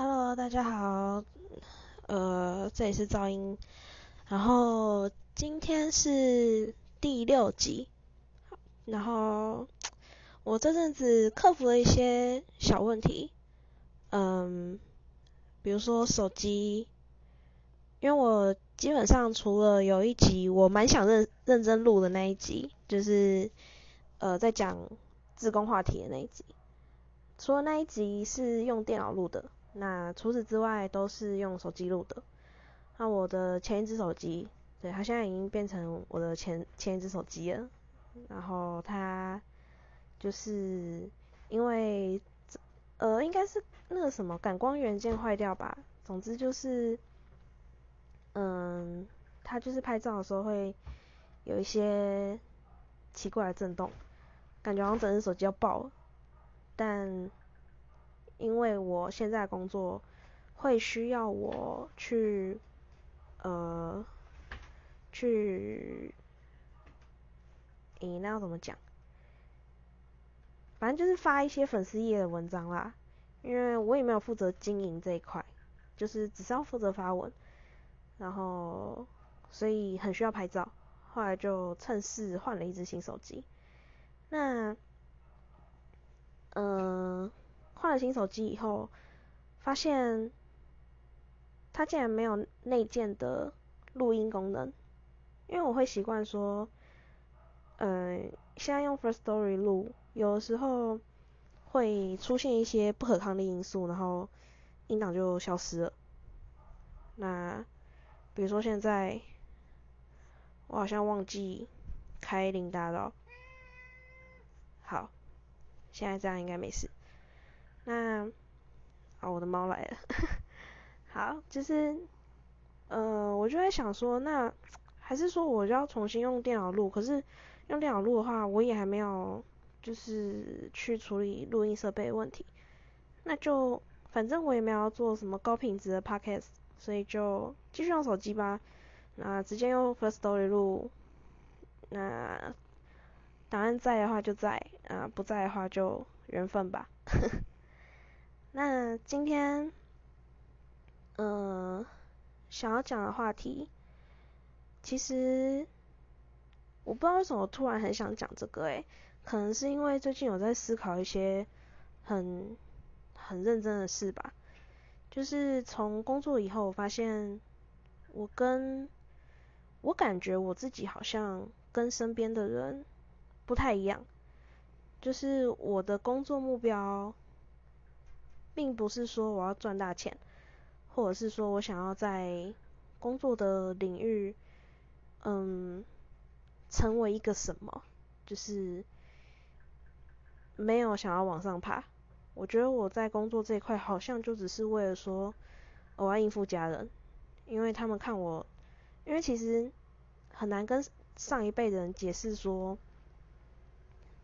Hello，大家好，呃，这里是噪音，然后今天是第六集，然后我这阵子克服了一些小问题，嗯，比如说手机，因为我基本上除了有一集我蛮想认认真录的那一集，就是呃在讲自工话题的那一集，除了那一集是用电脑录的。那除此之外都是用手机录的。那我的前一只手机，对，它现在已经变成我的前前一只手机了。然后它就是因为呃，应该是那个什么感光元件坏掉吧。总之就是，嗯，它就是拍照的时候会有一些奇怪的震动，感觉好像整只手机要爆了。但因为我现在工作会需要我去呃去，诶那要怎么讲？反正就是发一些粉丝页的文章啦，因为我也没有负责经营这一块，就是只是要负责发文，然后所以很需要拍照，后来就趁势换了一只新手机。那嗯。换了新手机以后，发现它竟然没有内建的录音功能。因为我会习惯说，嗯，现在用 First Story 录，有的时候会出现一些不可抗力因素，然后音档就消失了。那比如说现在，我好像忘记开铃铛了。好，现在这样应该没事。那，啊，我的猫来了，好，就是，呃，我就在想说，那还是说我就要重新用电脑录？可是用电脑录的话，我也还没有就是去处理录音设备问题。那就反正我也没有做什么高品质的 podcast，所以就继续用手机吧。那直接用 First Story 录，那档案在的话就在，啊不在的话就缘分吧。那今天，嗯，想要讲的话题，其实我不知道为什么突然很想讲这个，诶，可能是因为最近有在思考一些很很认真的事吧。就是从工作以后，我发现我跟我感觉我自己好像跟身边的人不太一样，就是我的工作目标。并不是说我要赚大钱，或者是说我想要在工作的领域，嗯，成为一个什么，就是没有想要往上爬。我觉得我在工作这一块好像就只是为了说我要应付家人，因为他们看我，因为其实很难跟上一辈人解释说，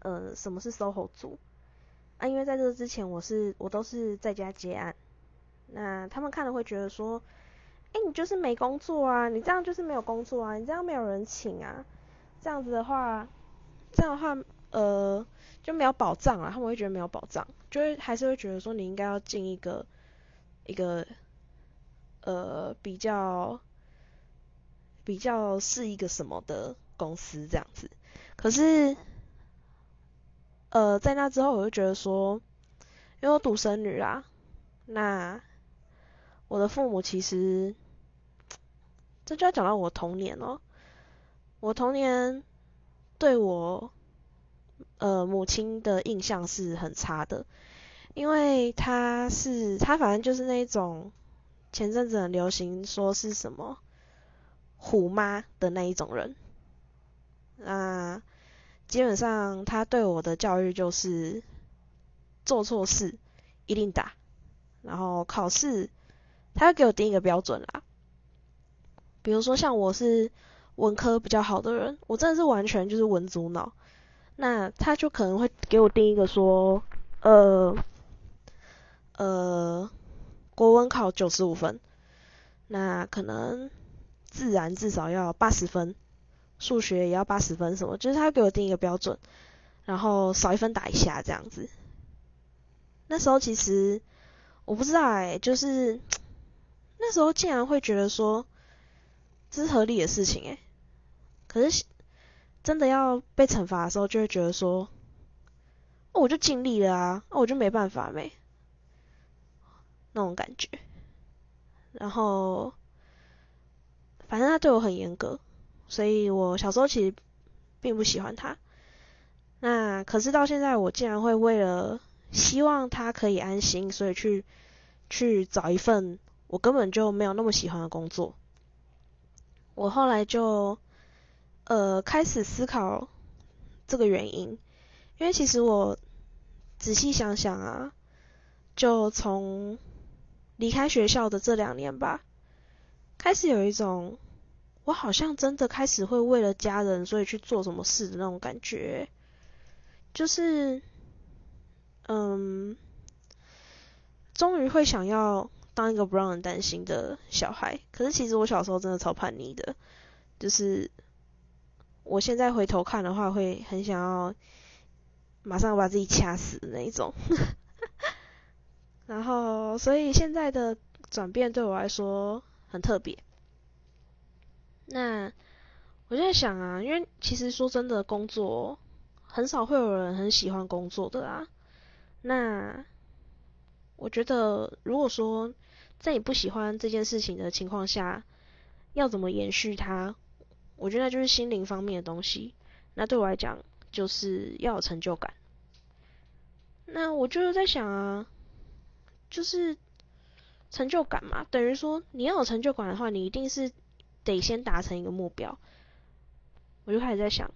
呃，什么是 SOHO 族。因为在这之前，我是我都是在家接案，那他们看了会觉得说，哎，你就是没工作啊，你这样就是没有工作啊，你这样没有人请啊，这样子的话，这样的话，呃，就没有保障啊，他们会觉得没有保障，就会还是会觉得说你应该要进一个一个呃比较比较是一个什么的公司这样子，可是。呃，在那之后，我就觉得说，因为我独生女啦，那我的父母其实，这就要讲到我童年哦。我童年对我，呃，母亲的印象是很差的，因为她是，她反正就是那种前阵子很流行说是什么虎妈的那一种人，啊。基本上，他对我的教育就是做错事一定打，然后考试他给我定一个标准啦。比如说像我是文科比较好的人，我真的是完全就是文组脑，那他就可能会给我定一个说，呃呃，国文考九十五分，那可能自然至少要八十分。数学也要八十分，什么？就是他给我定一个标准，然后少一分打一下这样子。那时候其实我不知道哎，就是 那时候竟然会觉得说这是合理的事情哎，可是真的要被惩罚的时候，就会觉得说，我就尽力了啊，那我就没办法没，那种感觉。然后反正他对我很严格，所以我小时候其实并不喜欢他。那可是到现在，我竟然会为了希望他可以安心，所以去去找一份我根本就没有那么喜欢的工作。我后来就呃开始思考这个原因，因为其实我仔细想想啊，就从离开学校的这两年吧，开始有一种我好像真的开始会为了家人，所以去做什么事的那种感觉，就是。嗯，终于会想要当一个不让人担心的小孩。可是其实我小时候真的超叛逆的，就是我现在回头看的话，会很想要马上把自己掐死的那一种。然后，所以现在的转变对我来说很特别。那我就在想啊，因为其实说真的，工作很少会有人很喜欢工作的啦。那我觉得，如果说在你不喜欢这件事情的情况下，要怎么延续它？我觉得那就是心灵方面的东西。那对我来讲，就是要有成就感。那我就是在想啊，就是成就感嘛，等于说你要有成就感的话，你一定是得先达成一个目标。我就开始在想，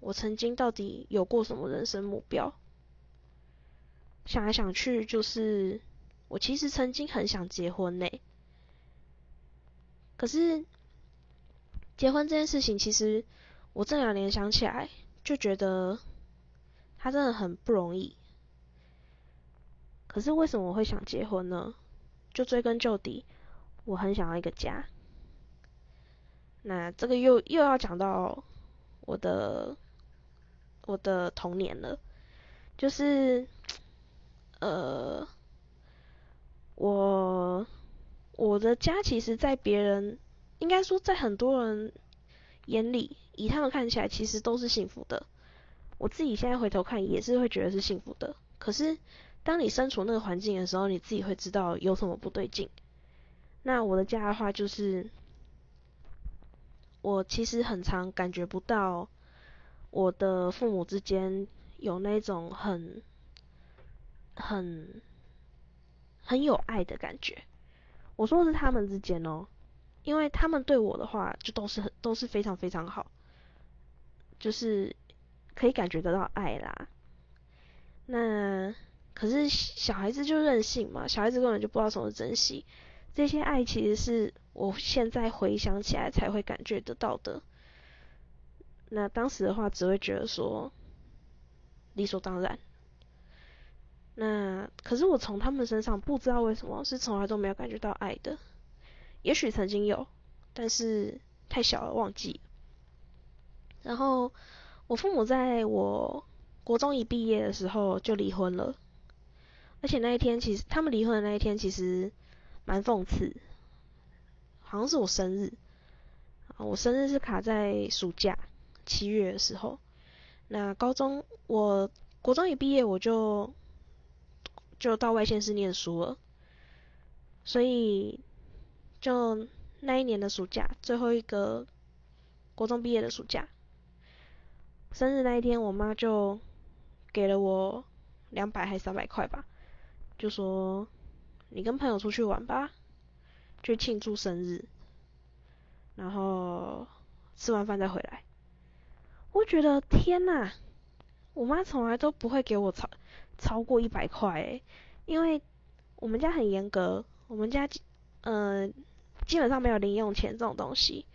我曾经到底有过什么人生目标？想来想去，就是我其实曾经很想结婚呢。可是结婚这件事情，其实我这两年想起来，就觉得他真的很不容易。可是为什么我会想结婚呢？就追根究底，我很想要一个家。那这个又又要讲到我的我的童年了，就是。呃，我我的家其实，在别人应该说，在很多人眼里，以他们看起来，其实都是幸福的。我自己现在回头看，也是会觉得是幸福的。可是，当你身处那个环境的时候，你自己会知道有什么不对劲。那我的家的话，就是我其实很常感觉不到我的父母之间有那种很。很很有爱的感觉，我说的是他们之间哦，因为他们对我的话就都是很都是非常非常好，就是可以感觉得到爱啦。那可是小孩子就任性嘛，小孩子根本就不知道什么是珍惜，这些爱其实是我现在回想起来才会感觉得到的。那当时的话只会觉得说理所当然。那可是我从他们身上不知道为什么是从来都没有感觉到爱的，也许曾经有，但是太小了忘记。然后我父母在我国中一毕业的时候就离婚了，而且那一天其实他们离婚的那一天其实蛮讽刺，好像是我生日，我生日是卡在暑假七月的时候。那高中我国中一毕业我就。就到外县市念书了，所以就那一年的暑假，最后一个国中毕业的暑假，生日那一天，我妈就给了我两百还是三百块吧，就说你跟朋友出去玩吧，去庆祝生日，然后吃完饭再回来。我觉得天呐，我妈从来都不会给我超。超过一百块诶，因为我们家很严格，我们家嗯基本上没有零用钱这种东西。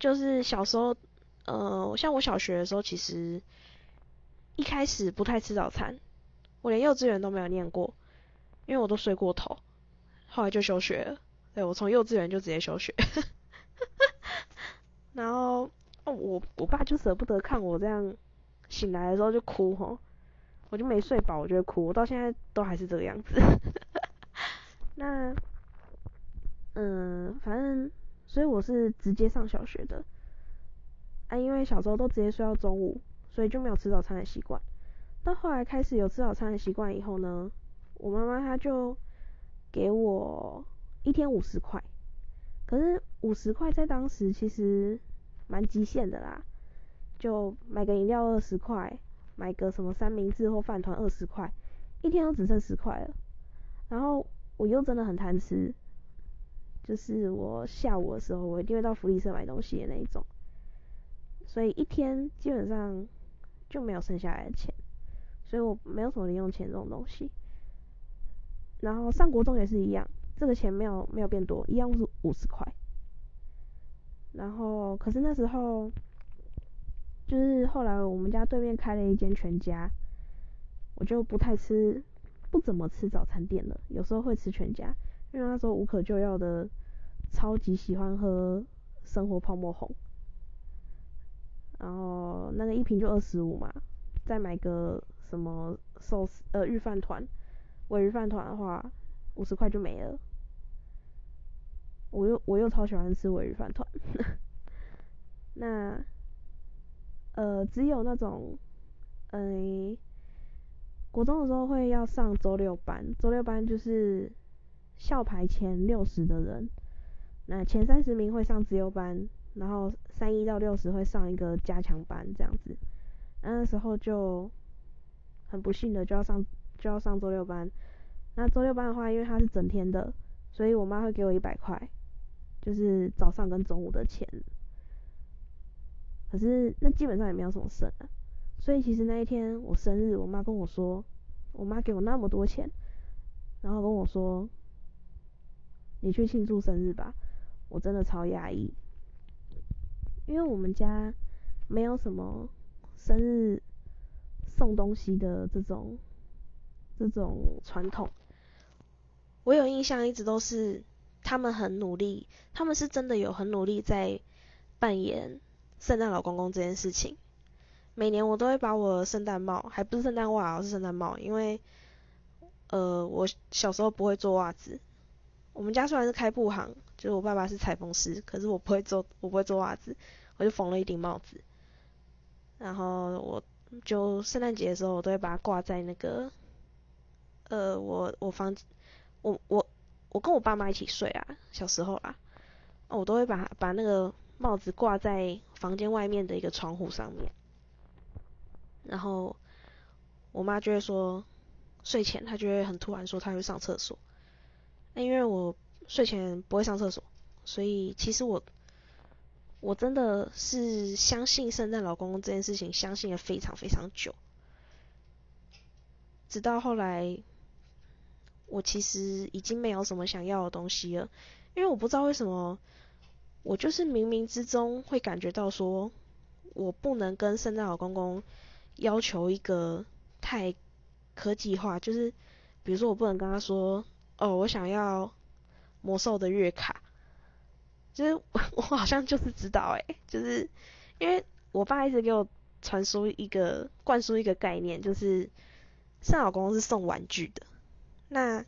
就是小时候，呃，像我小学的时候，其实一开始不太吃早餐，我连幼稚园都没有念过，因为我都睡过头，后来就休学了。对我从幼稚园就直接休学，然后我我爸就舍不得看我这样，醒来的时候就哭吼，我就没睡饱，我就哭，我到现在都还是这个样子。那嗯，反正所以我是直接上小学的，啊，因为小时候都直接睡到中午，所以就没有吃早餐的习惯。到后来开始有吃早餐的习惯以后呢，我妈妈她就给我一天五十块。可是五十块在当时其实蛮极限的啦，就买个饮料二十块，买个什么三明治或饭团二十块，一天都只剩十块了。然后我又真的很贪吃，就是我下午的时候我一定会到福利社买东西的那一种，所以一天基本上就没有剩下来的钱，所以我没有什么零用钱这种东西。然后上国中也是一样。这个钱没有没有变多，一样是五十块。然后，可是那时候，就是后来我们家对面开了一间全家，我就不太吃，不怎么吃早餐店了。有时候会吃全家，因为那时候无可救药的，超级喜欢喝生活泡沫红。然后那个一瓶就二十五嘛，再买个什么寿司呃御饭团，尾鱼饭团的话。五十块就没了，我又我又超喜欢吃尾鱼饭团，那呃只有那种，嗯，国中的时候会要上周六班，周六班就是校排前六十的人，那前三十名会上自由班，然后三一到六十会上一个加强班这样子，那时候就很不幸的就要上就要上周六班。那周六班的话，因为它是整天的，所以我妈会给我一百块，就是早上跟中午的钱。可是那基本上也没有什么剩啊，所以其实那一天我生日，我妈跟我说，我妈给我那么多钱，然后跟我说，你去庆祝生日吧，我真的超压抑，因为我们家没有什么生日送东西的这种这种传统。我有印象，一直都是他们很努力，他们是真的有很努力在扮演圣诞老公公这件事情。每年我都会把我圣诞帽，还不是圣诞袜，是圣诞帽，因为呃我小时候不会做袜子。我们家虽然是开布行，就是我爸爸是裁缝师，可是我不会做，我不会做袜子，我就缝了一顶帽子。然后我就圣诞节的时候，我都会把它挂在那个呃我我房。我我我跟我爸妈一起睡啊，小时候啊，我都会把把那个帽子挂在房间外面的一个窗户上面，然后我妈就会说睡前她就会很突然说她会上厕所，那因为我睡前不会上厕所，所以其实我我真的是相信圣诞老公公这件事情，相信了非常非常久，直到后来。我其实已经没有什么想要的东西了，因为我不知道为什么，我就是冥冥之中会感觉到说，我不能跟圣诞老公公要求一个太科技化，就是比如说我不能跟他说，哦，我想要魔兽的月卡，就是 我好像就是知道哎，就是因为我爸一直给我传输一个灌输一个概念，就是圣诞老公公是送玩具的。那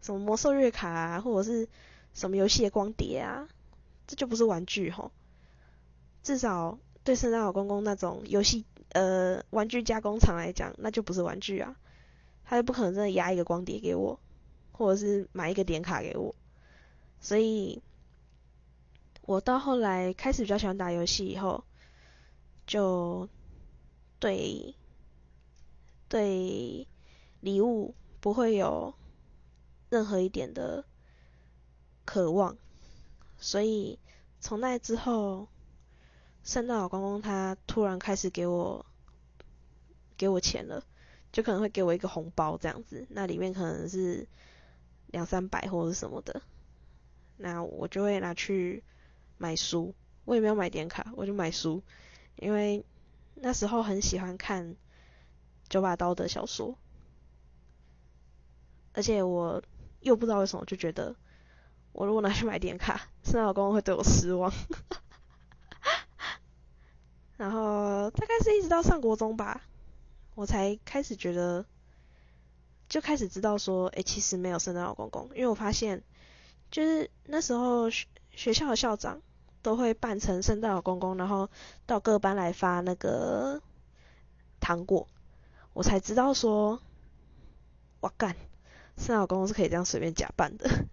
什么魔兽月卡啊，或者是什么游戏的光碟啊，这就不是玩具吼。至少对圣诞老公公那种游戏呃玩具加工厂来讲，那就不是玩具啊。他就不可能真的压一个光碟给我，或者是买一个点卡给我。所以，我到后来开始比较喜欢打游戏以后，就对对礼物。不会有任何一点的渴望，所以从那之后，圣诞老公公他突然开始给我给我钱了，就可能会给我一个红包这样子，那里面可能是两三百或者什么的，那我就会拿去买书，我也没有买点卡，我就买书，因为那时候很喜欢看九把刀的小说。而且我又不知道为什么，就觉得我如果拿去买点卡，圣诞老公公会对我失望。然后大概是一直到上国中吧，我才开始觉得，就开始知道说，哎，其实没有圣诞老公公，因为我发现，就是那时候学学校的校长都会扮成圣诞老公公，然后到各班来发那个糖果，我才知道说，哇干，圣老公公是可以这样随便假扮的。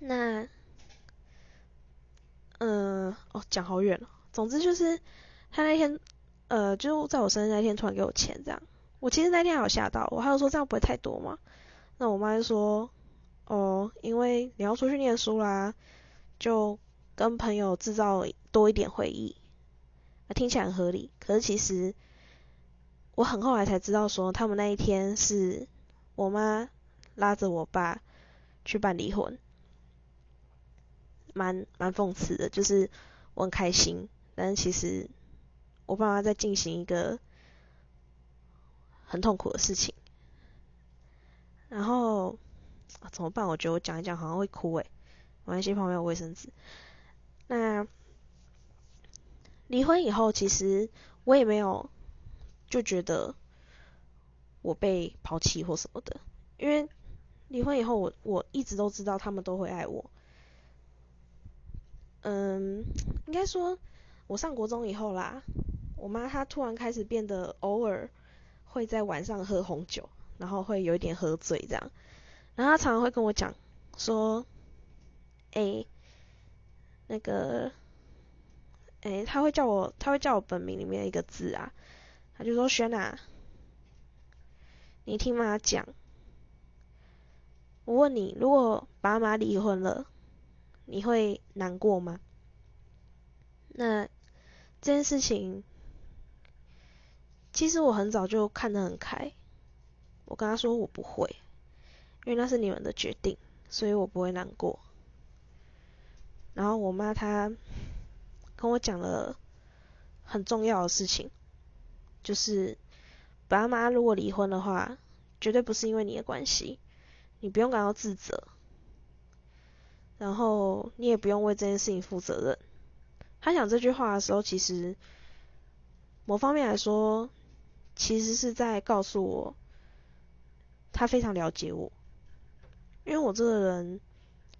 那，嗯，哦，讲好远了。总之就是他那天，呃，就在我生日那天突然给我钱这样。我其实那天还有吓到，我还有说这样不会太多嘛？那我妈就说，哦，因为你要出去念书啦，就跟朋友制造多一点回忆，听起来很合理。可是其实我很后来才知道，说他们那一天是我妈拉着我爸去办离婚，蛮蛮讽刺的。就是我很开心，但是其实我爸妈在进行一个。很痛苦的事情，然后怎么办？我觉得我讲一讲好像会哭诶，没关系，旁边有卫生纸。那离婚以后，其实我也没有就觉得我被抛弃或什么的，因为离婚以后，我我一直都知道他们都会爱我。嗯，应该说我上国中以后啦，我妈她突然开始变得偶尔。会在晚上喝红酒，然后会有一点喝醉这样，然后她常常会跟我讲说，哎，那个，哎，他会叫我，他会叫我本名里面一个字啊，他就说轩啊，你听妈讲，我问你，如果爸妈离婚了，你会难过吗？那这件事情。其实我很早就看得很开，我跟他说我不会，因为那是你们的决定，所以我不会难过。然后我妈她跟我讲了很重要的事情，就是爸妈如果离婚的话，绝对不是因为你的关系，你不用感到自责，然后你也不用为这件事情负责任。他讲这句话的时候，其实某方面来说。其实是在告诉我，他非常了解我，因为我这个人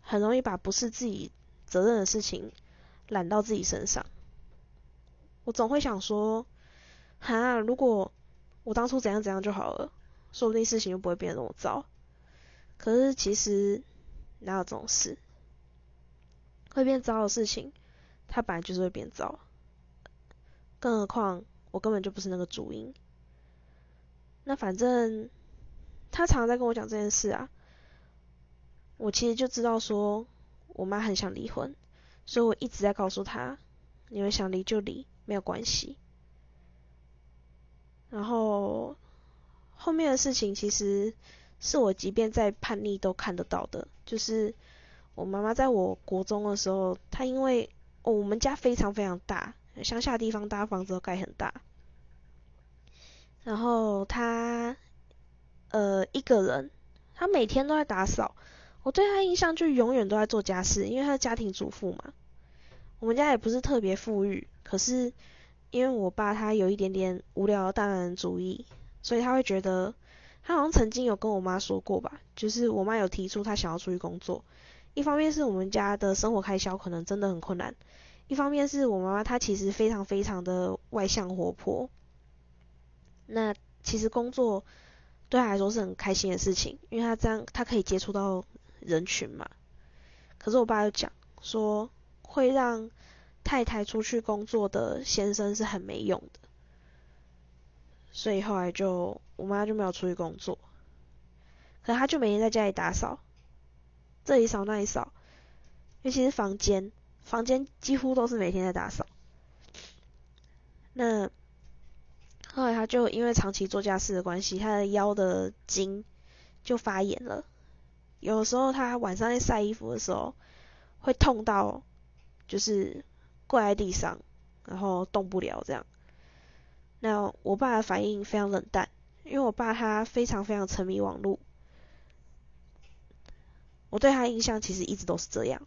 很容易把不是自己责任的事情揽到自己身上。我总会想说，哈，如果我当初怎样怎样就好了，说不定事情就不会变得那么糟。可是其实哪有这种事？会变糟的事情，它本来就是会变糟。更何况我根本就不是那个主因。那反正他常常在跟我讲这件事啊，我其实就知道说我妈很想离婚，所以我一直在告诉他，你们想离就离，没有关系。然后后面的事情其实是我即便在叛逆都看得到的，就是我妈妈在我国中的时候，她因为我们家非常非常大，乡下地方大房子都盖很大。然后她，呃，一个人，她每天都在打扫。我对她印象就永远都在做家事，因为她是家庭主妇嘛。我们家也不是特别富裕，可是因为我爸他有一点点无聊大男人主义，所以他会觉得，他好像曾经有跟我妈说过吧，就是我妈有提出她想要出去工作。一方面是我们家的生活开销可能真的很困难，一方面是我妈妈她其实非常非常的外向活泼。那其实工作对他来说是很开心的事情，因为他这样他可以接触到人群嘛。可是我爸又讲说，会让太太出去工作的先生是很没用的，所以后来就我妈就没有出去工作，可她就每天在家里打扫，这里扫那里扫，尤其是房间，房间几乎都是每天在打扫。那。后来她就因为长期做家事的关系，她的腰的筋就发炎了。有时候她晚上在晒衣服的时候，会痛到就是跪在地上，然后动不了这样。那我爸的反应非常冷淡，因为我爸他非常非常沉迷网络。我对他印象其实一直都是这样，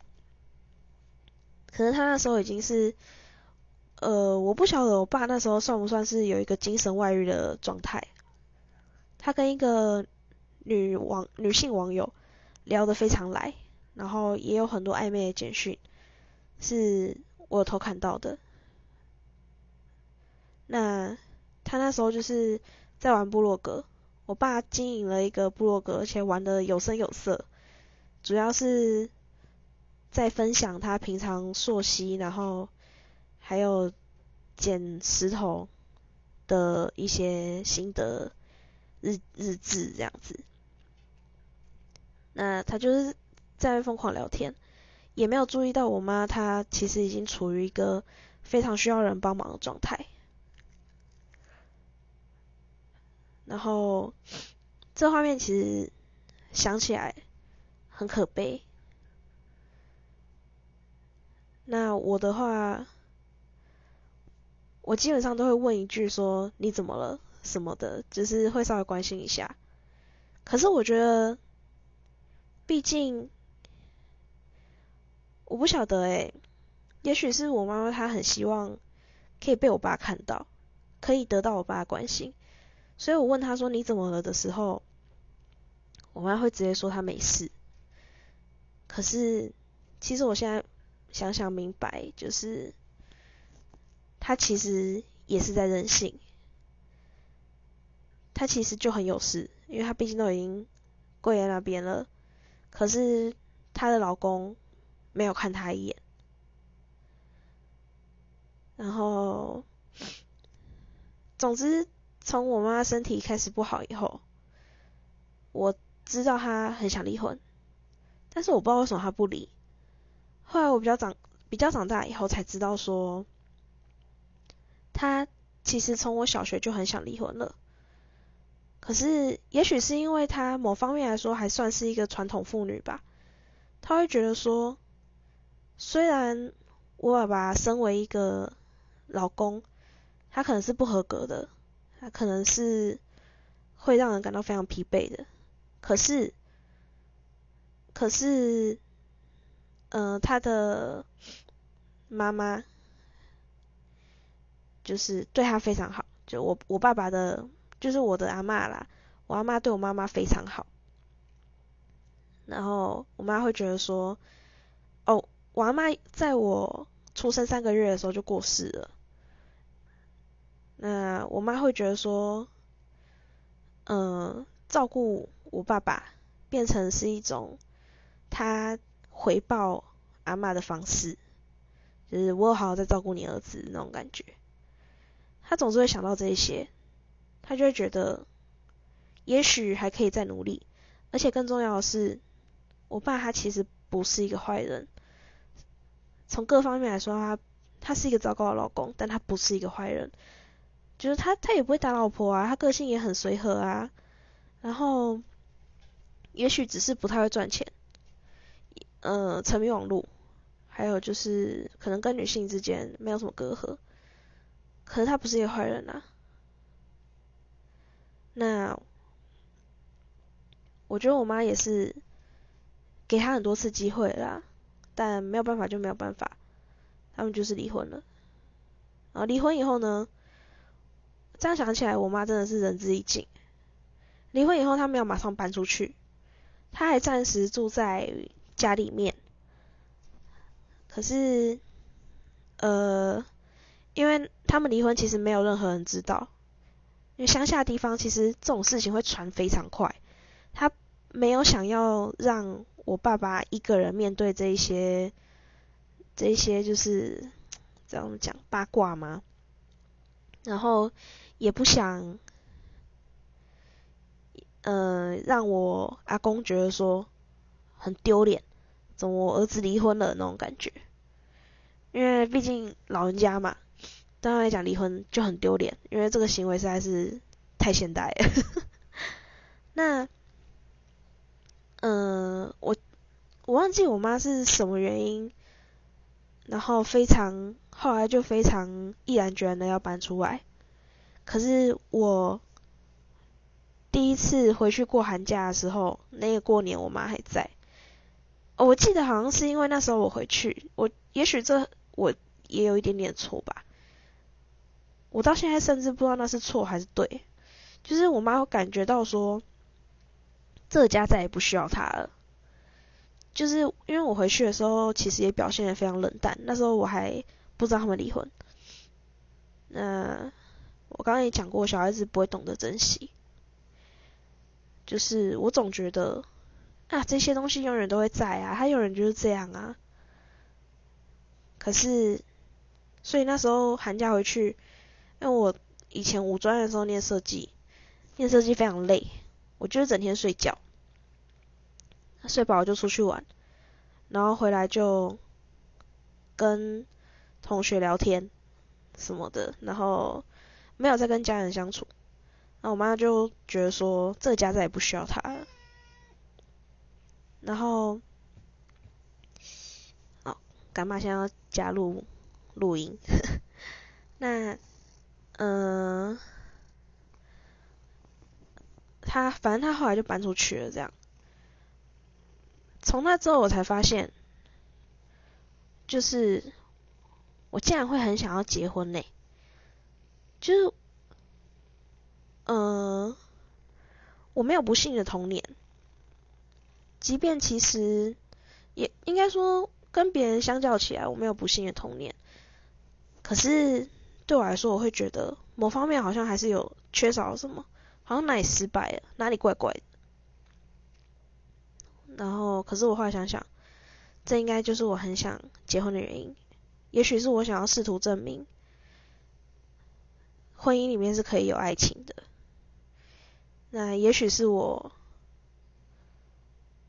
可能他那时候已经是。呃，我不晓得我爸那时候算不算是有一个精神外遇的状态。他跟一个女网女性网友聊得非常来，然后也有很多暧昧的简讯，是我有偷看到的。那他那时候就是在玩部落格，我爸经营了一个部落格，而且玩的有声有色，主要是在分享他平常溯溪，然后还有捡石头的一些心得日日志这样子。那他就是在疯狂聊天，也没有注意到我妈，她其实已经处于一个非常需要人帮忙的状态。然后这画面其实想起来很可悲。那我的话，我基本上都会问一句说你怎么了什么的，就是会稍微关心一下。可是我觉得，毕竟我不晓得诶，也许是我妈妈她很希望可以被我爸看到，可以得到我爸的关心。所以我问他说你怎么了的时候，我妈会直接说她没事。可是其实我现在想想明白，就是她其实也是在任性，她其实就很有事，因为她毕竟都已经跪在那边了，可是她的老公没有看他一眼，然后总之。从我妈身体开始不好以后，我知道她很想离婚，但是我不知道为什么她不离。后来我比较长比较长大以后才知道说，她其实从我小学就很想离婚了。可是也许是因为她某方面来说还算是一个传统妇女吧，她会觉得说，虽然我爸爸身为一个老公，他可能是不合格的。他可能是会让人感到非常疲惫的，可是，可是，呃，他的妈妈就是对他非常好，就我我爸爸的，就是我的阿妈啦，我阿妈对我妈妈非常好，然后我妈会觉得说，我阿妈在我出生三个月的时候就过世了。那我妈会觉得说，嗯，照顾我爸爸变成是一种她回报阿妈的方式，就是我有好好在照顾你儿子那种感觉。她总是会想到这些，她就会觉得也许还可以再努力，而且更重要的是，我爸他其实不是一个坏人，从各方面来说，他他是一个糟糕的老公，但他不是一个坏人。就是他，他也不会打老婆啊，他个性也很随和啊，然后也许只是不太会赚钱，呃，沉迷网络，还有就是可能跟女性之间没有什么隔阂，可是他不是一个坏人啊。那我觉得我妈也是给他很多次机会啦，但没有办法就没有办法，他们就是离婚了。然后离婚以后呢？这样想起来，我妈真的是仁至义尽。离婚以后，她没有马上搬出去，她还暂时住在家里面。可是，呃，因为他们离婚，其实没有任何人知道。因为乡下地方，其实这种事情会传非常快。他没有想要让我爸爸一个人面对这一些，这一些就是这样讲八卦吗？然后。也不想，呃，让我阿公觉得说很丢脸，怎么我儿子离婚了那种感觉。因为毕竟老人家嘛，对他来讲离婚就很丢脸，因为这个行为实在是太现代了。那，嗯，我我忘记我妈是什么原因，然后非常后来就非常毅然决然的要搬出来。可是我第一次回去过寒假的时候，那个过年我妈还在。我记得好像是因为那时候我回去，我也许这我也有一点点错吧。我到现在甚至不知道那是错还是对。就是我妈感觉到说，这家再也不需要他了。就是因为我回去的时候，其实也表现的非常冷淡。那时候我还不知道他们离婚。那我刚刚也讲过，小孩子不会懂得珍惜。就是我总觉得啊，这些东西永远都会在啊，他永远就是这样啊。可是，所以那时候寒假回去，因为我以前五专的时候念设计，念设计非常累，我就是整天睡觉，睡饱就出去玩，然后回来就跟同学聊天什么的，然后没有再跟家人相处。那我妈就觉得说，这个家再也不需要他了。然后，哦，干妈现在要加入录音。那，嗯，他反正他后来就搬出去了，这样。从那之后，我才发现，就是我竟然会很想要结婚呢，就是。嗯，我没有不幸的童年，即便其实也应该说跟别人相较起来，我没有不幸的童年。可是对我来说，我会觉得某方面好像还是有缺少什么，好像哪里失败了，哪里怪怪的。然后，可是我后来想想，这应该就是我很想结婚的原因。也许是我想要试图证明，婚姻里面是可以有爱情的。那也许是我，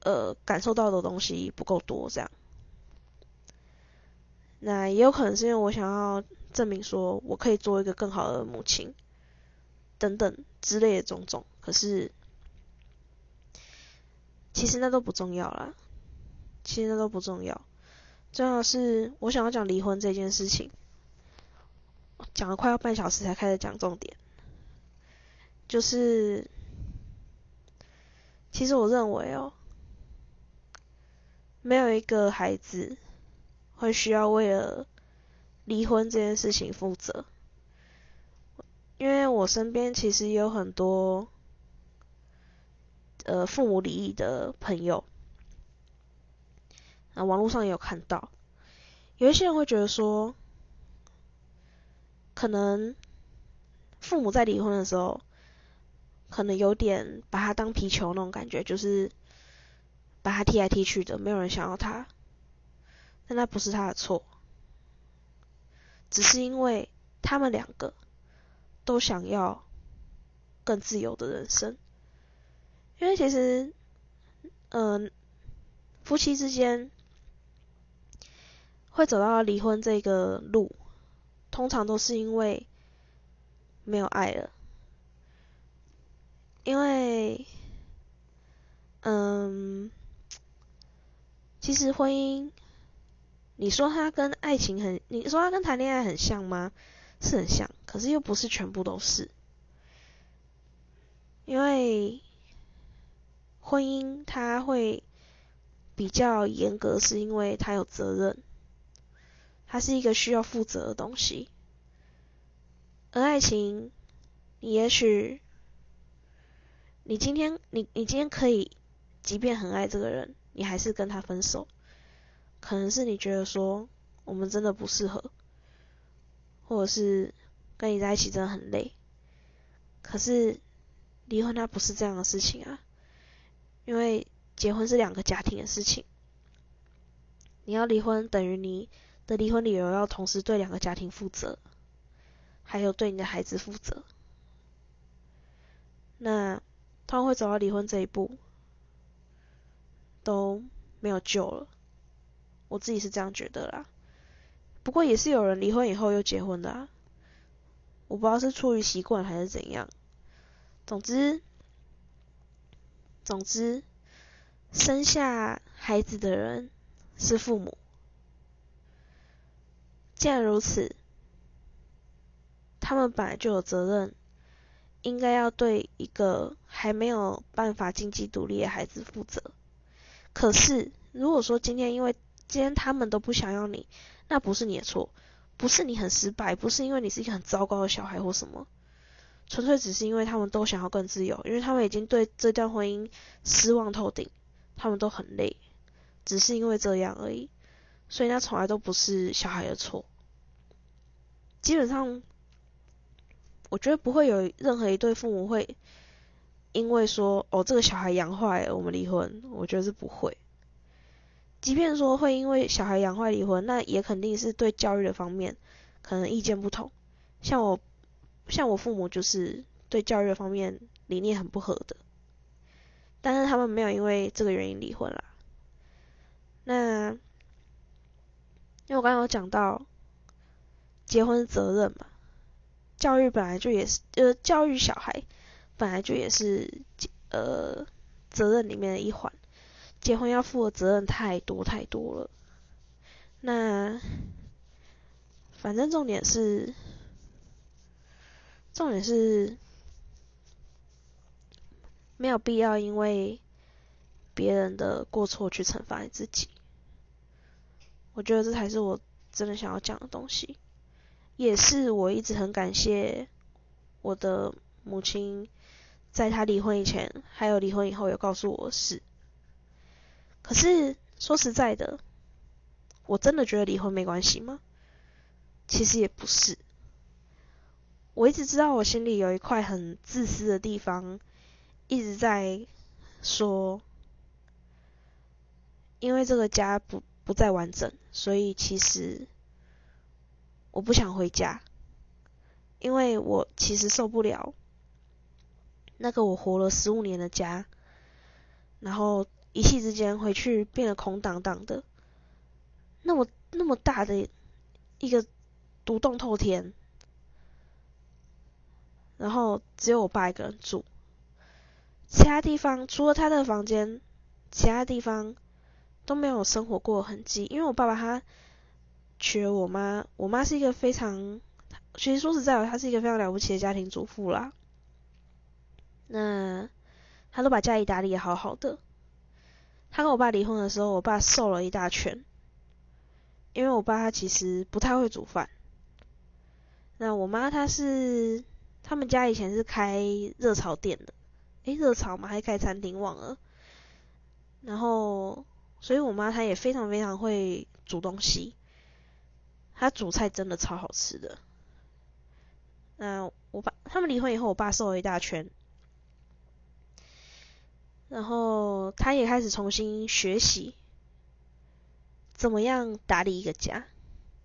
呃，感受到的东西不够多，这样。那也有可能是因为我想要证明说我可以做一个更好的母亲，等等之类的种种。可是，其实那都不重要啦，其实那都不重要。重要是我想要讲离婚这件事情，讲了快要半小时才开始讲重点，就是。其实我认为哦，没有一个孩子会需要为了离婚这件事情负责，因为我身边其实也有很多呃父母离异的朋友，啊，网络上也有看到，有一些人会觉得说，可能父母在离婚的时候。可能有点把他当皮球那种感觉，就是把他踢来踢去的，没有人想要他。但那不是他的错，只是因为他们两个都想要更自由的人生。因为其实，嗯，夫妻之间会走到离婚这个路，通常都是因为没有爱了。因为，嗯，其实婚姻，你说它跟爱情很，你说它跟谈恋爱很像吗？是很像，可是又不是全部都是。因为婚姻它会比较严格，是因为它有责任，它是一个需要负责的东西。而爱情，你也许。你今天，你你今天可以，即便很爱这个人，你还是跟他分手。可能是你觉得说，我们真的不适合，或者是跟你在一起真的很累。可是离婚它不是这样的事情啊，因为结婚是两个家庭的事情。你要离婚，等于你的离婚理由要同时对两个家庭负责，还有对你的孩子负责。那。他们会走到离婚这一步，都没有救了。我自己是这样觉得啦。不过也是有人离婚以后又结婚的啊。我不知道是出于习惯还是怎样。总之，总之，生下孩子的人是父母。既然如此，他们本来就有责任。应该要对一个还没有办法经济独立的孩子负责。可是，如果说今天因为今天他们都不想要你，那不是你的错，不是你很失败，不是因为你是一个很糟糕的小孩或什么，纯粹只是因为他们都想要更自由，因为他们已经对这段婚姻失望透顶，他们都很累，只是因为这样而已，所以那从来都不是小孩的错。基本上，我觉得不会有任何一对父母会因为说哦这个小孩养坏了我们离婚，我觉得是不会。即便说会因为小孩养坏离婚，那也肯定是对教育的方面可能意见不同。像我，像我父母就是对教育方面理念很不合的，但是他们没有因为这个原因离婚啦。那因为我刚刚有讲到。结婚责任嘛，教育本来就也是，呃，教育小孩本来就也是，呃，责任里面的一环。结婚要负的责任太多太多了。那反正重点是，重点是没有必要因为别人的过错去惩罚你自己。我觉得这才是我真的想要讲的东西。也是我一直很感谢我的母亲，在她离婚以前，还有离婚以后，有告诉我事。可是说实在的，我真的觉得离婚没关系吗？其实也不是。我一直知道我心里有一块很自私的地方，一直在说，因为这个家不不再完整，所以其实。我不想回家，因为我其实受不了那个我活了十五年的家，然后一气之间回去变得空荡荡的，那么那么大的一个独栋透天，然后只有我爸一个人住，其他地方除了他的房间，其他地方都没有生活过痕迹，因为我爸爸他。娶了我妈，我妈是一个非常，其实说实在的，她是一个非常了不起的家庭主妇啦。那她都把家里打理的好好的。他跟我爸离婚的时候，我爸瘦了一大圈，因为我爸他其实不太会煮饭。那我妈她是他们家以前是开热炒店的，诶，热炒嘛，还开餐厅忘了。然后，所以我妈她也非常非常会煮东西。她煮菜真的超好吃的。那我爸他们离婚以后，我爸瘦了一大圈，然后他也开始重新学习怎么样打理一个家。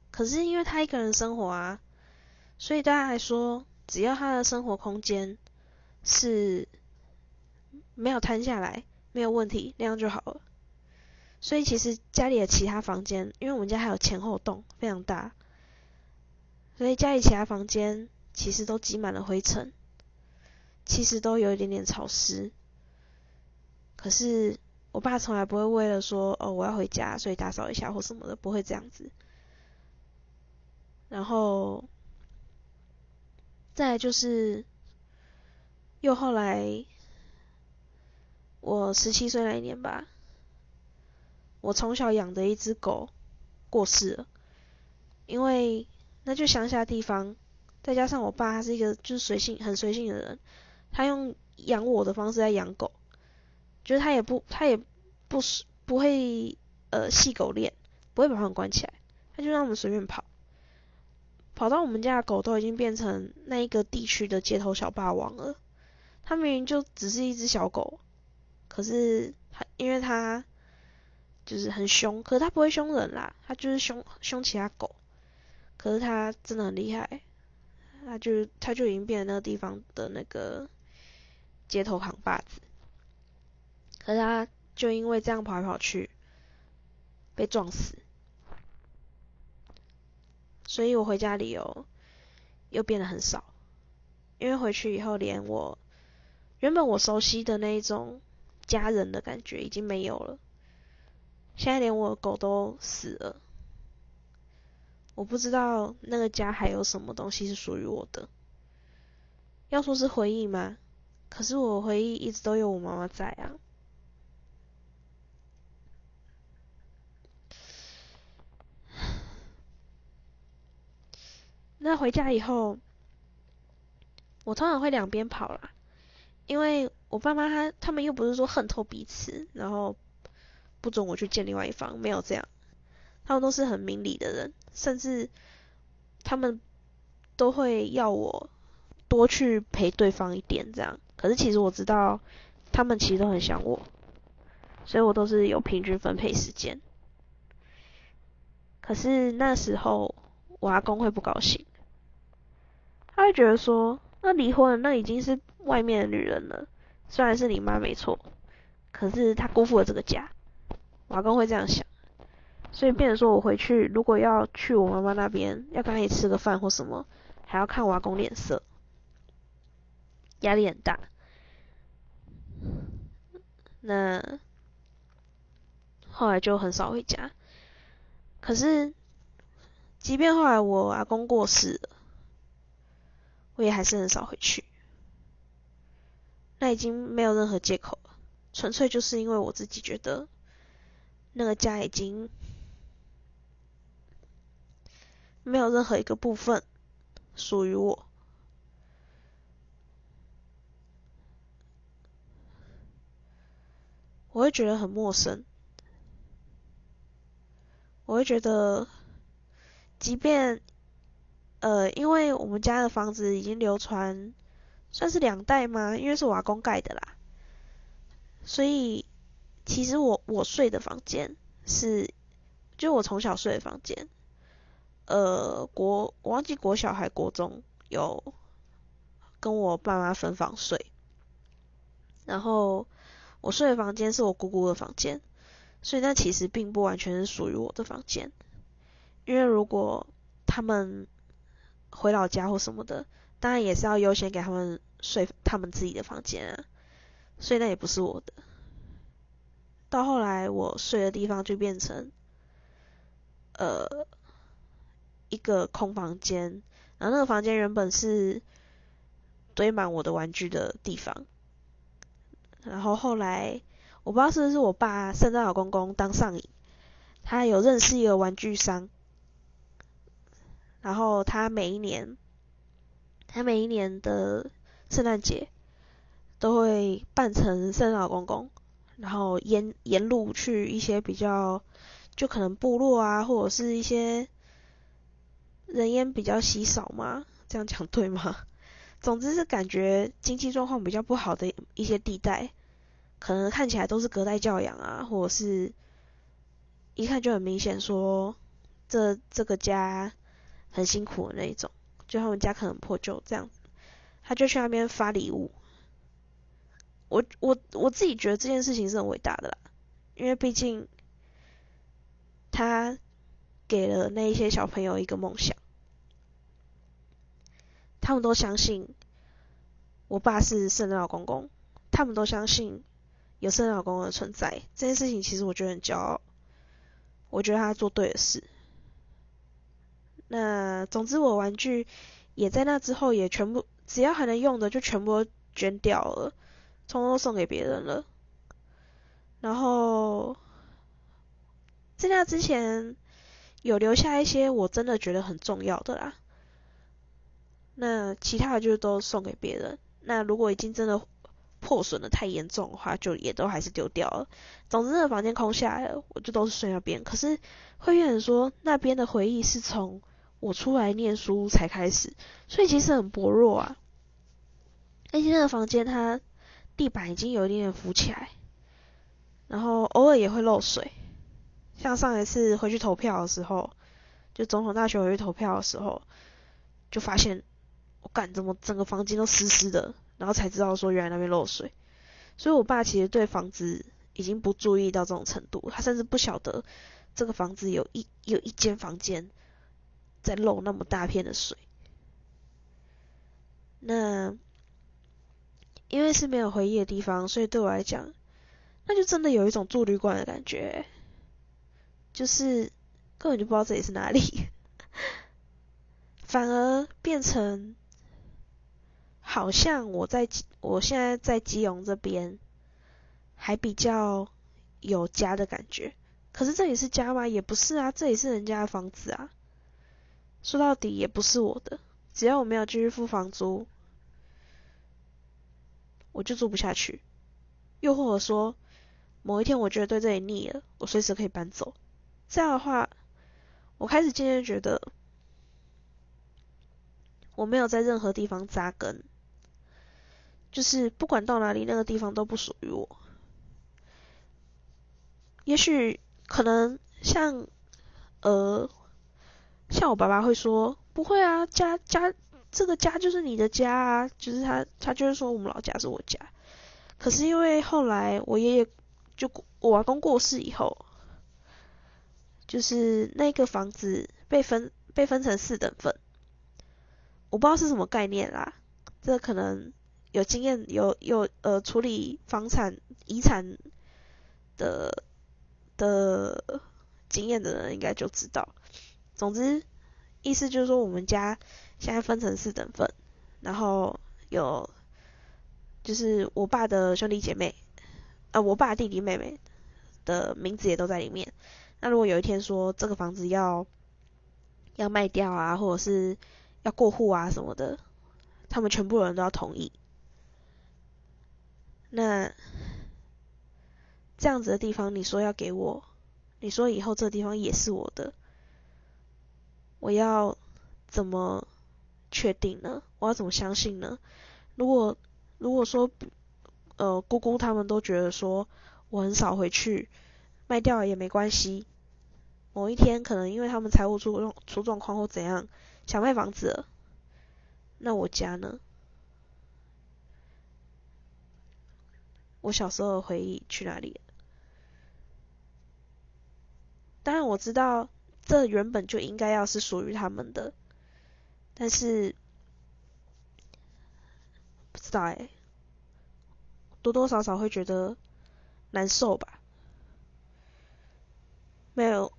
可是因为他一个人生活啊，所以大家来说，只要他的生活空间是没有摊下来，没有问题，那样就好了。所以其实家里的其他房间，因为我们家还有前后栋，非常大，所以家里其他房间其实都积满了灰尘，其实都有一点点潮湿。可是我爸从来不会为了说哦我要回家，所以打扫一下或什么的，不会这样子。然后再就是又后来我十七岁那一年吧。我从小养的一只狗过世了，因为那就乡下地方，再加上我爸他是一个就是随性很随性的人，他用养我的方式在养狗，就是他也不他也不不会呃系狗链，不会把它们关起来，他就让我们随便跑，跑到我们家的狗都已经变成那一个地区的街头小霸王了，它明明就只是一只小狗，可是它因为它。就是很凶，可是他不会凶人啦，他就是凶凶其他狗。可是他真的很厉害，他就他就已经变成那个地方的那个街头扛把子。可是他就因为这样跑来跑去，被撞死。所以我回家理由又变得很少，因为回去以后，连我原本我熟悉的那一种家人的感觉已经没有了。现在连我的狗都死了，我不知道那个家还有什么东西是属于我的。要说是回忆吗？可是我回忆一直都有我妈妈在啊。那回家以后，我通常会两边跑啦，因为我爸妈他他们又不是说恨透彼此，然后。不准我去见另外一方，没有这样，他们都是很明理的人，甚至他们都会要我多去陪对方一点这样。可是其实我知道，他们其实都很想我，所以我都是有平均分配时间。可是那时候我阿公会不高兴，他会觉得说，那离婚那已经是外面的女人了，虽然是你妈没错，可是他辜负了这个家。我阿公会这样想，所以变成说我回去如果要去我妈妈那边，要跟她一起吃个饭或什么，还要看我阿公脸色，压力很大。那后来就很少回家。可是，即便后来我阿公过世了，我也还是很少回去。那已经没有任何借口了，纯粹就是因为我自己觉得，那个家已经没有任何一个部分属于我。我会觉得很陌生，我会觉得，即便，呃，因为我们家的房子已经流传，算是两代吗？因为是我阿公盖的啦，所以其实我我睡的房间是，就我从小睡的房间，呃，国我忘记国小还国中有跟我爸妈分房睡，然后。我睡的房间是我姑姑的房间，所以那其实并不完全是属于我的房间。因为如果他们回老家或什么的，当然也是要优先给他们睡他们自己的房间啊，所以那也不是我的。到后来我睡的地方就变成，呃，一个空房间，然后那个房间原本是堆满我的玩具的地方。然后后来，我不知道是不是我爸圣诞老公公当上瘾，他有认识一个玩具商，然后他每一年，他每一年的圣诞节都会扮成圣诞老公公，然后沿沿路去一些比较，就可能部落啊，或者是一些人烟比较稀少嘛，这样讲对吗？总之是感觉经济状况比较不好的一些地带，可能看起来都是隔代教养啊，或者是一看就很明显说这这个家很辛苦的那一种，就他们家可能破旧这样子，他就去那边发礼物。我我我自己觉得这件事情是很伟大的啦，因为毕竟他给了那一些小朋友一个梦想。他们都相信我爸是圣诞老公公，他们都相信有圣诞老公公的存在。这件事情其实我觉得很骄傲，我觉得他做对的事。那总之我玩具也在那之后也全部只要还能用的就全部捐掉了，通通送给别人了。然后在那之前有留下一些我真的觉得很重要的啦。那其他的就都送给别人。那如果已经真的破损的太严重的话，就也都还是丢掉了。总之，那房间空下来了，我就都是睡那边。可是会有人说，那边的回忆是从我出来念书才开始，所以其实很薄弱啊。而且那个房间它地板已经有一点点浮起来，然后偶尔也会漏水。像上一次回去投票的时候，就总统大学回去投票的时候，就发现。我感怎么整个房间都湿湿的，然后才知道说原来那边漏水。所以我爸其实对房子已经不注意到这种程度，他甚至不晓得这个房子有一有一间房间在漏那么大片的水。那因为是没有回忆的地方，所以对我来讲，那就真的有一种住旅馆的感觉，就是根本就不知道这里是哪里，反而变成。好像我在我现在在基隆这边还比较有家的感觉，可是这里是家吗？也不是啊，这里是人家的房子啊。说到底也不是我的，只要我没有继续付房租，我就住不下去。又或者说，某一天我觉得对这里腻了，我随时可以搬走。这样的话，我开始渐渐觉得我没有在任何地方扎根，就是不管到哪里，那个地方都不属于我。也许可能像呃，像我爸爸会说，不会啊，家家这个家就是你的家啊，就是他他就是说我们老家是我家。可是因为后来我爷爷就我阿公过世以后，就是那个房子被分被分成四等份，我不知道是什么概念啦。这可能有经验有有呃处理房产遗产的的经验的人应该就知道。总之意思就是说我们家现在分成四等份，然后有。就是我爸的兄弟姐妹，呃，我爸弟弟妹妹的名字也都在里面。那如果有一天说这个房子要要卖掉啊，或者是要过户啊什么的，他们全部人都要同意。那这样子的地方，你说要给我，你说以后这地方也是我的，我要怎么确定呢？我要怎么相信呢？如果如果说，呃，姑姑他们都觉得说我很少回去，卖掉了也没关系。某一天可能因为他们财务出出状况或怎样，想卖房子，那我家呢？我小时候的回忆去哪里了？当然我知道这原本就应该要是属于他们的，但是。不知道哎，多多少少会觉得难受吧。没有，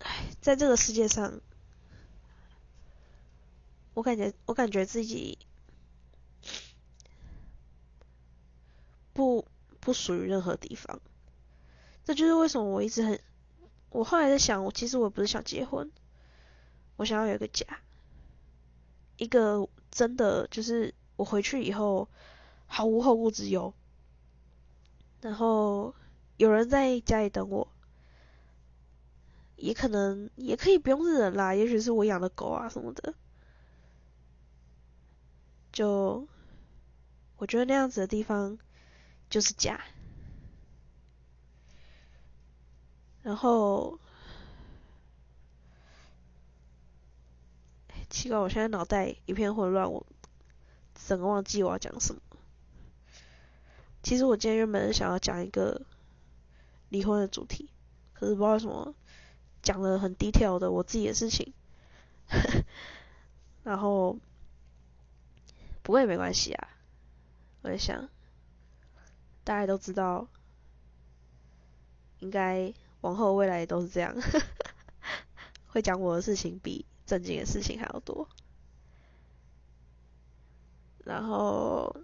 唉，在这个世界上，我感觉我感觉自己不不属于任何地方。这就是为什么我一直很，我后来在想，我其实我不是想结婚，我想要有一个家，一个真的就是。我回去以后毫无后顾之忧，然后有人在家里等我，也可能也可以不用是人啦，也许是我养的狗啊什么的，就我觉得那样子的地方就是家，然后奇怪，我现在脑袋一片混乱，我。整个忘记我要讲什么。其实我今天原本是想要讲一个离婚的主题，可是不知道为什么讲了很 detail 的我自己的事情。然后不过也没关系啊，我在想大家都知道，应该往后未来都是这样，会讲我的事情比正经的事情还要多。然后，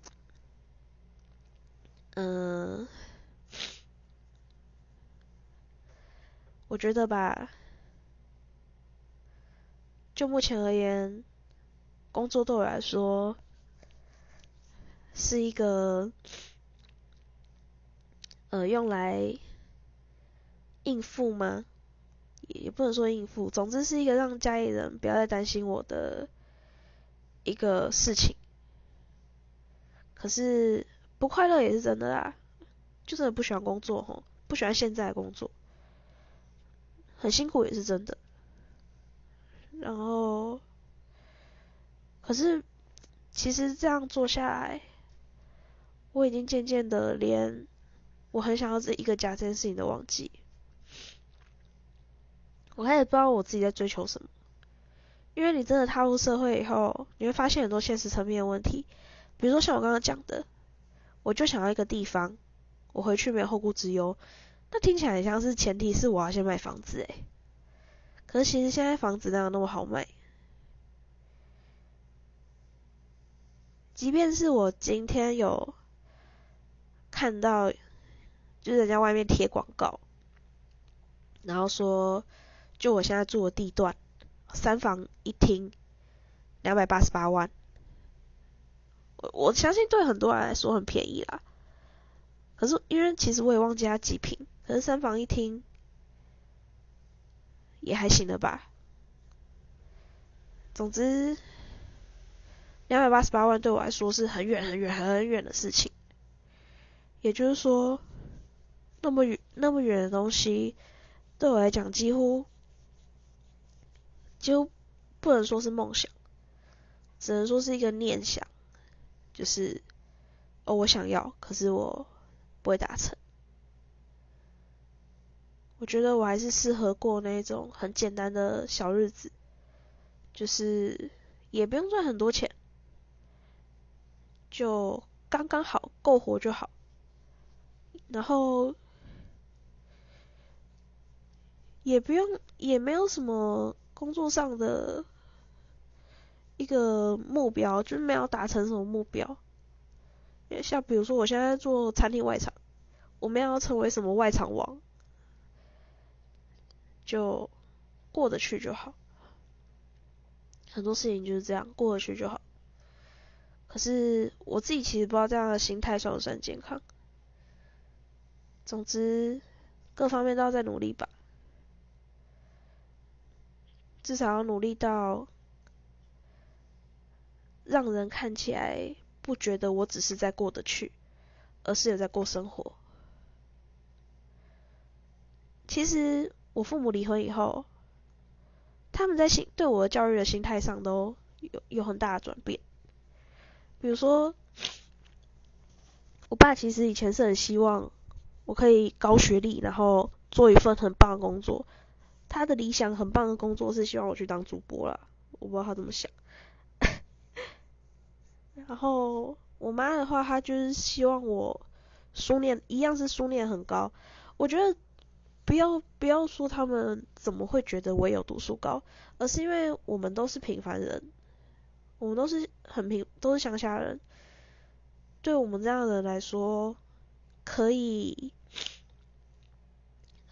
嗯，我觉得吧，就目前而言，工作对我来说是一个，呃，用来应付吗？也不能说应付，总之是一个让家里人不要再担心我的一个事情。可是不快乐也是真的啦，就真的不喜欢工作吼，不喜欢现在的工作，很辛苦也是真的。然后，可是其实这样做下来，我已经渐渐的连我很想要这一个家这件事情都忘记。我开始不知道我自己在追求什么，因为你真的踏入社会以后，你会发现很多现实层面的问题。比如说像我刚刚讲的，我就想要一个地方，我回去没有后顾之忧。那听起来很像是前提是我要先买房子诶。可是其实现在房子哪有那么好卖？即便是我今天有看到，就是人家外面贴广告，然后说，就我现在住的地段，三房一厅，两百八十八万。我我相信对很多人来说很便宜啦，可是因为其实我也忘记它几平，可是三房一厅也还行了吧。总之，两百八十八万对我来说是很远很远很远的事情。也就是说，那么远那么远的东西，对我来讲几乎就不能说是梦想，只能说是一个念想，就是哦我想要，可是我不会达成。我觉得我还是适合过那种很简单的小日子。就是也不用赚很多钱，就刚刚好够活就好。然后也不用，也没有什么工作上的一个目标，就是没有达成什么目标。像比如说，我现在做餐厅外场，我们要成为什么外场王，就过得去就好。很多事情就是这样过得去就好。可是我自己其实不知道这样的心态算不算健康。总之，各方面都要再努力吧。至少要努力到让人看起来不觉得我只是在过得去，而是有在过生活。其实我父母离婚以后。他们在心对我的教育的心态上都有有很大的转变。比如说，我爸其实以前是很希望我可以高学历，然后做一份很棒的工作。他的理想很棒的工作是希望我去当主播啦，我不知道他怎么想。然后我妈的话，她就是希望我书念一样是书念很高。我觉得。不要不要说他们怎么会觉得我有读书高，而是因为我们都是平凡人，我们都是很平，都是乡下人。对我们这样的人来说，可以，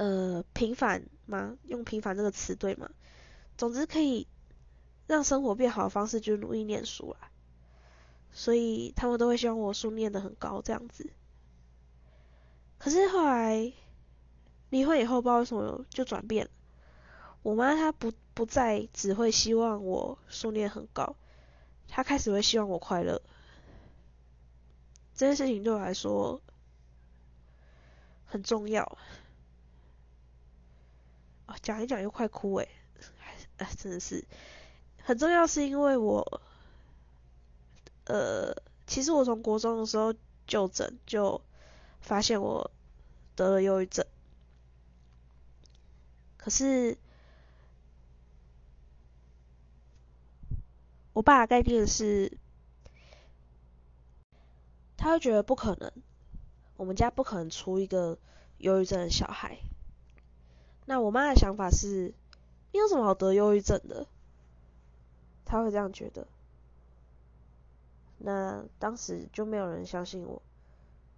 呃，平凡吗？用平凡这个词对吗？总之可以让生活变好的方式就是努力念书啦。所以他们都会希望我书念得很高这样子。可是后来。离婚以后，不知道为什么就转变了。我妈她不不再只会希望我书念很高，她开始会希望我快乐。这件事情对我来说很重要。讲一讲又快哭诶，哎，真的是很重要，是因为我，呃，其实我从国中的时候就诊就发现我得了忧郁症。可是，我爸的概念是，他会觉得不可能，我们家不可能出一个忧郁症的小孩。那我妈的想法是，你有什么好得忧郁症的？他会这样觉得。那当时就没有人相信我，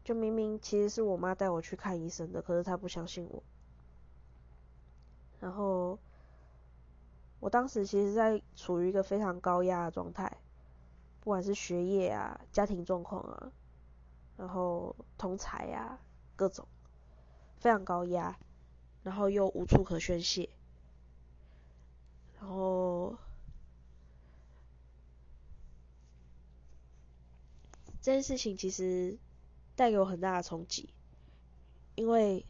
就明明其实是我妈带我去看医生的，可是他不相信我。然后，我当时其实在处于一个非常高压的状态，不管是学业啊、家庭状况啊，然后同财啊，各种非常高压，然后又无处可宣泄，然后这件事情其实带给我很大的冲击，因为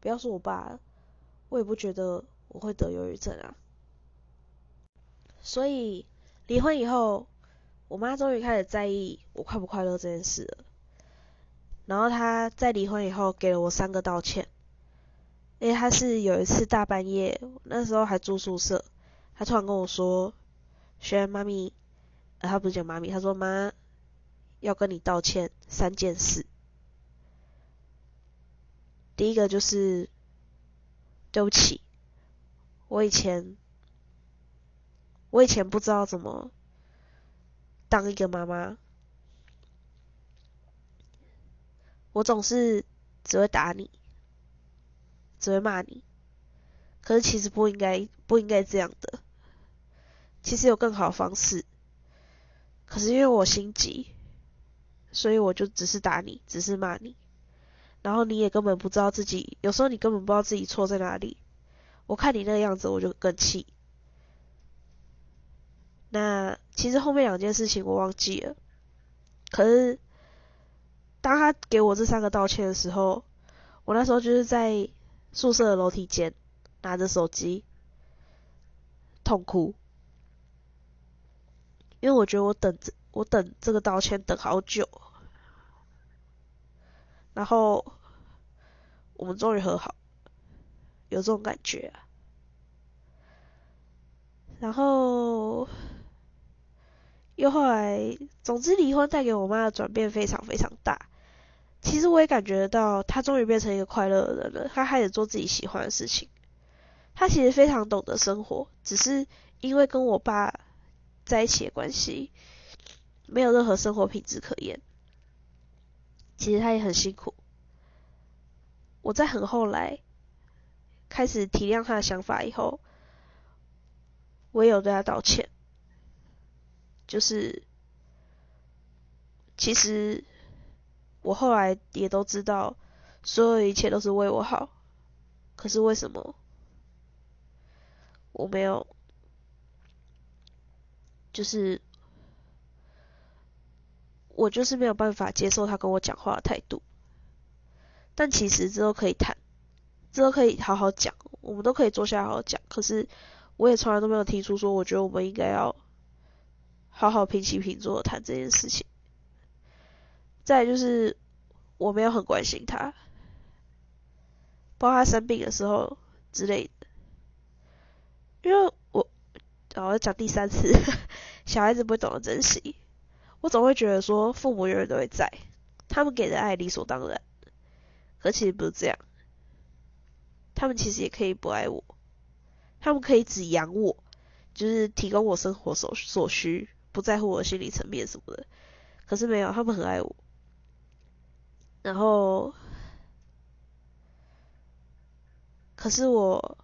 不要说我爸，我也不觉得。我会得忧郁症啊，所以离婚以后，我妈终于开始在意我快不快乐这件事了。然后她在离婚以后给了我三个道歉，因为她是有一次大半夜，那时候还住宿舍，她突然跟我说：“轩妈咪，呃，她不是讲妈咪，她说妈要跟你道歉三件事。第一个就是对不起。”我以前，我以前不知道怎么当一个妈妈，我总是只会打你，只会骂你，可是其实不应该不应该这样的，其实有更好的方式，可是因为我心急，所以我就只是打你，只是骂你，然后你也根本不知道自己，有时候你根本不知道自己错在哪里。我看你那个样子，我就更气。那其实后面两件事情我忘记了，可是当他给我这三个道歉的时候，我那时候就是在宿舍的楼梯间拿着手机痛哭，因为我觉得我等这我等这个道歉等好久，然后我们终于和好。有这种感觉啊，然后又后来，总之离婚带给我妈的转变非常非常大。其实我也感觉得到，他终于变成一个快乐的人了。他开始做自己喜欢的事情。他其实非常懂得生活，只是因为跟我爸在一起的关系，没有任何生活品质可言。其实他也很辛苦。我在很后来。开始体谅他的想法以后，我也有对他道歉。就是，其实我后来也都知道，所有一切都是为我好。可是为什么我没有？就是我就是没有办法接受他跟我讲话的态度。但其实之后可以谈。这都可以好好讲，我们都可以坐下好好讲。可是我也从来都没有提出说，我觉得我们应该要好好平起平坐谈这件事情。再就是我没有很关心他，包括他生病的时候之类的。因为我，我讲第三次，小孩子不会懂得珍惜。我总会觉得说，父母永远都会在，他们给的爱理所当然。可其实不是这样。他们其实也可以不爱我，他们可以只养我，就是提供我生活所所需，不在乎我心理层面什么的。可是没有，他们很爱我。然后，可是我，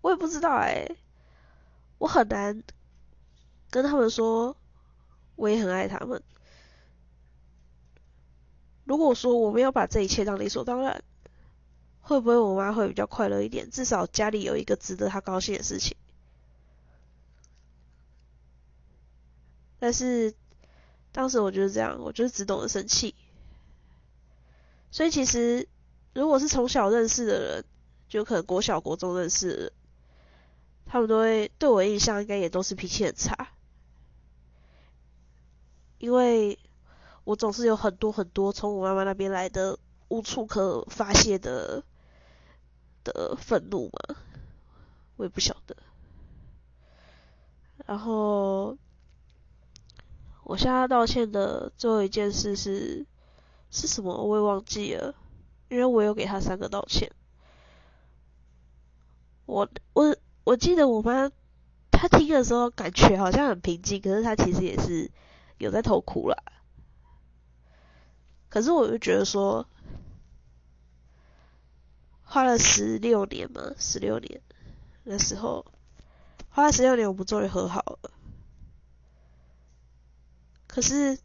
我也不知道哎，我很难跟他们说，我也很爱他们。如果说我没有把这一切当理所当然。会不会我妈会比较快乐一点？至少家里有一个值得她高兴的事情。但是当时我就是这样，我就是只懂得生气。所以其实如果是从小认识的人，就可能国小国中认识，的人，他们都会对我印象应该也都是脾气很差，因为我总是有很多很多从我妈妈那边来的无处可发泄的。的愤怒嘛？我也不晓得。然后我向他道歉的最后一件事是是什么？我也忘记了，因为我有给他三个道歉。我我我记得我妈她听的时候感觉好像很平静，可是她其实也是有在偷哭啦。可是我就觉得说。花了十六年嘛，十六年那时候花了十六年，我们终于和好了。可是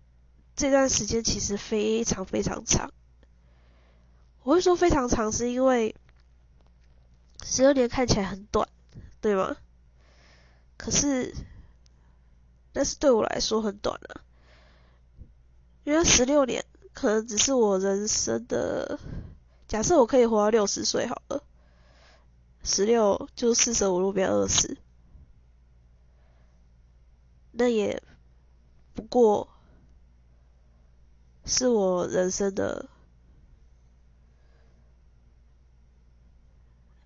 这段时间其实非常非常长。我会说非常长，是因为十六年看起来很短，对吗？可是但是对我来说很短啊，因为十六年可能只是我人生的。假设我可以活到六十岁好了，十六就四舍五入变二十，那也不过是我人生的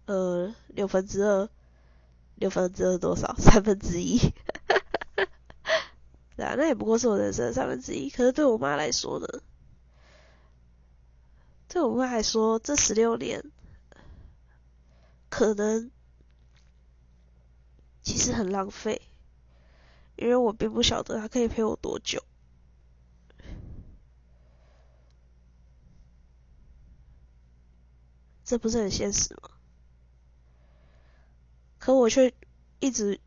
呃六分之二，六分之二多少？三分之一，对啊，那也不过是我人生的三分之一。可是对我妈来说呢？对我妈来说，这十六年可能其实很浪费，因为我并不晓得她可以陪我多久。这不是很现实吗？可我却一直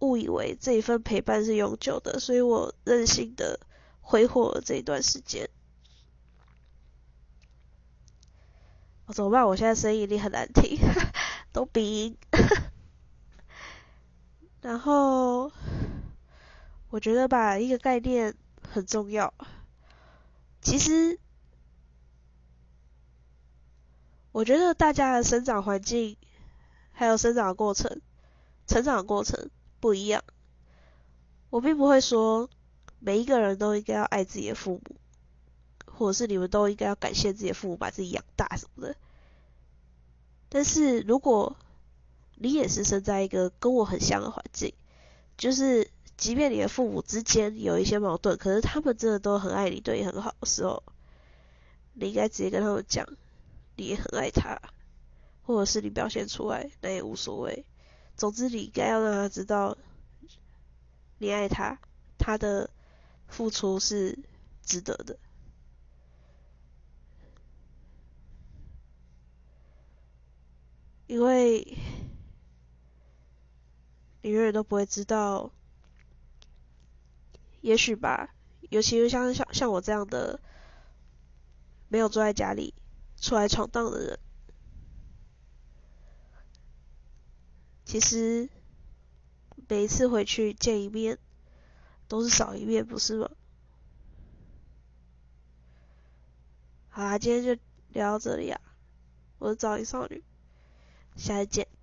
误以为这一份陪伴是永久的，所以我任性的挥霍了这一段时间。怎么办？我现在声音一定很难听，都鼻音。然后，我觉得吧，一个概念很重要。其实，我觉得大家的生长环境，还有生长过程、成长过程不一样。我并不会说每一个人都应该要爱自己的父母。或者是你们都应该要感谢自己的父母把自己养大什么的。但是如果你也是生在一个跟我很像的环境，就是即便你的父母之间有一些矛盾，可是他们真的都很爱你，对你很好的时候，你应该直接跟他们讲，你也很爱他，或者是你表现出来，那也无所谓。总之，你应该要让他知道，你爱他，他的付出是值得的。因为你永远都不会知道，也许吧，尤其是像像像我这样的没有坐在家里出来闯荡的人，其实每一次回去见一面都是少一面，不是吗？好啦，今天就聊到这里啊，我是早音少女。下次见。